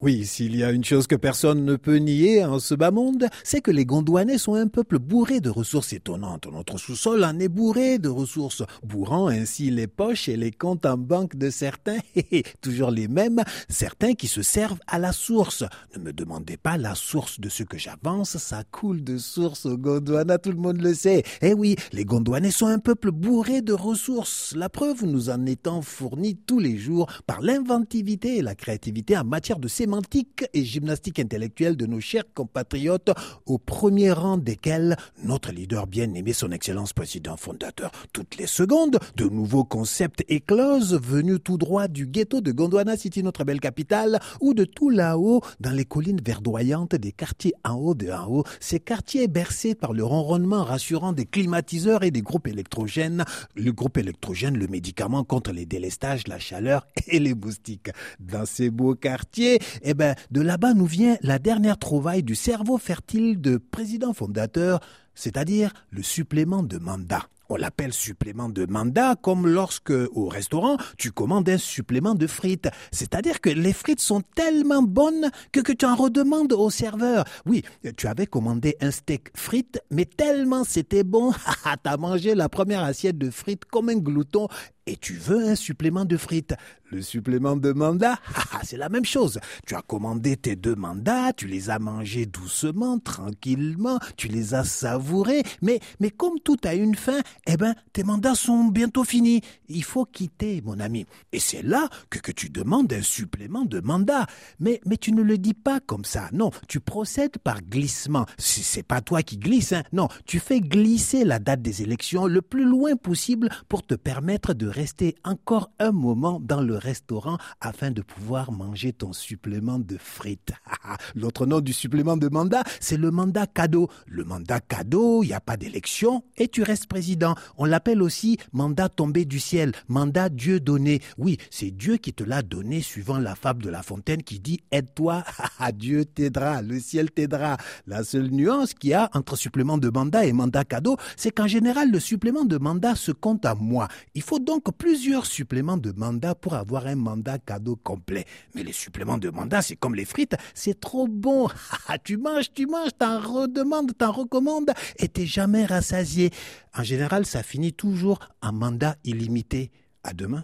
Oui, s'il y a une chose que personne ne peut nier en ce bas monde, c'est que les Gondouanais sont un peuple bourré de ressources étonnantes. Notre sous-sol en est bourré de ressources, bourrant ainsi les poches et les comptes en banque de certains, toujours les mêmes, certains qui se servent à la source. Ne me demandez pas la source de ce que j'avance, ça coule de source au Gondwana, tout le monde le sait. Eh oui, les Gondouanais sont un peuple bourré de ressources. La preuve nous en étant fournie tous les jours par l'inventivité et la créativité en matière de sémantique et gymnastique intellectuelle de nos chers compatriotes, au premier rang desquels notre leader bien-aimé, son Excellence Président fondateur. Toutes les secondes, de nouveaux concepts éclosent, venus tout droit du ghetto de Gondwana City, notre belle capitale, ou de tout là-haut, dans les collines verdoyantes des quartiers en haut de en haut, ces quartiers bercés par le ronronnement rassurant des climatiseurs et des groupes électrogènes. Le groupe électrogène, le médicament contre les délestages, la chaleur et les moustiques. Dans ces beaux quartiers, eh ben, de là-bas nous vient la dernière trouvaille du cerveau fertile de président fondateur, c'est-à-dire le supplément de mandat. On l'appelle supplément de mandat comme lorsque, au restaurant, tu commandes un supplément de frites. C'est-à-dire que les frites sont tellement bonnes que, que tu en redemandes au serveur. Oui, tu avais commandé un steak frites, mais tellement c'était bon, t'as mangé la première assiette de frites comme un glouton et tu veux un supplément de frites. Le supplément de mandat, c'est la même chose. Tu as commandé tes deux mandats, tu les as mangés doucement, tranquillement, tu les as savourés, mais, mais comme tout a une fin, eh ben, tes mandats sont bientôt finis. Il faut quitter, mon ami. Et c'est là que, que tu demandes un supplément de mandat. Mais, mais tu ne le dis pas comme ça. Non, tu procèdes par glissement. C'est pas toi qui glisses, hein. Non, tu fais glisser la date des élections le plus loin possible pour te permettre de rester encore un moment dans le restaurant afin de pouvoir manger ton supplément de frites. L'autre nom du supplément de mandat, c'est le mandat cadeau. Le mandat cadeau, il n'y a pas d'élection et tu restes président. On l'appelle aussi mandat tombé du ciel, mandat Dieu donné. Oui, c'est Dieu qui te l'a donné suivant la fable de La Fontaine qui dit aide-toi, Dieu t'aidera, le ciel t'aidera. La seule nuance qu'il y a entre supplément de mandat et mandat cadeau, c'est qu'en général, le supplément de mandat se compte à moi. Il faut plusieurs suppléments de mandat pour avoir un mandat cadeau complet. Mais les suppléments de mandat, c'est comme les frites, c'est trop bon. tu manges, tu manges, t'en redemandes, t'en recommandes et t'es jamais rassasié. En général, ça finit toujours en mandat illimité. À demain.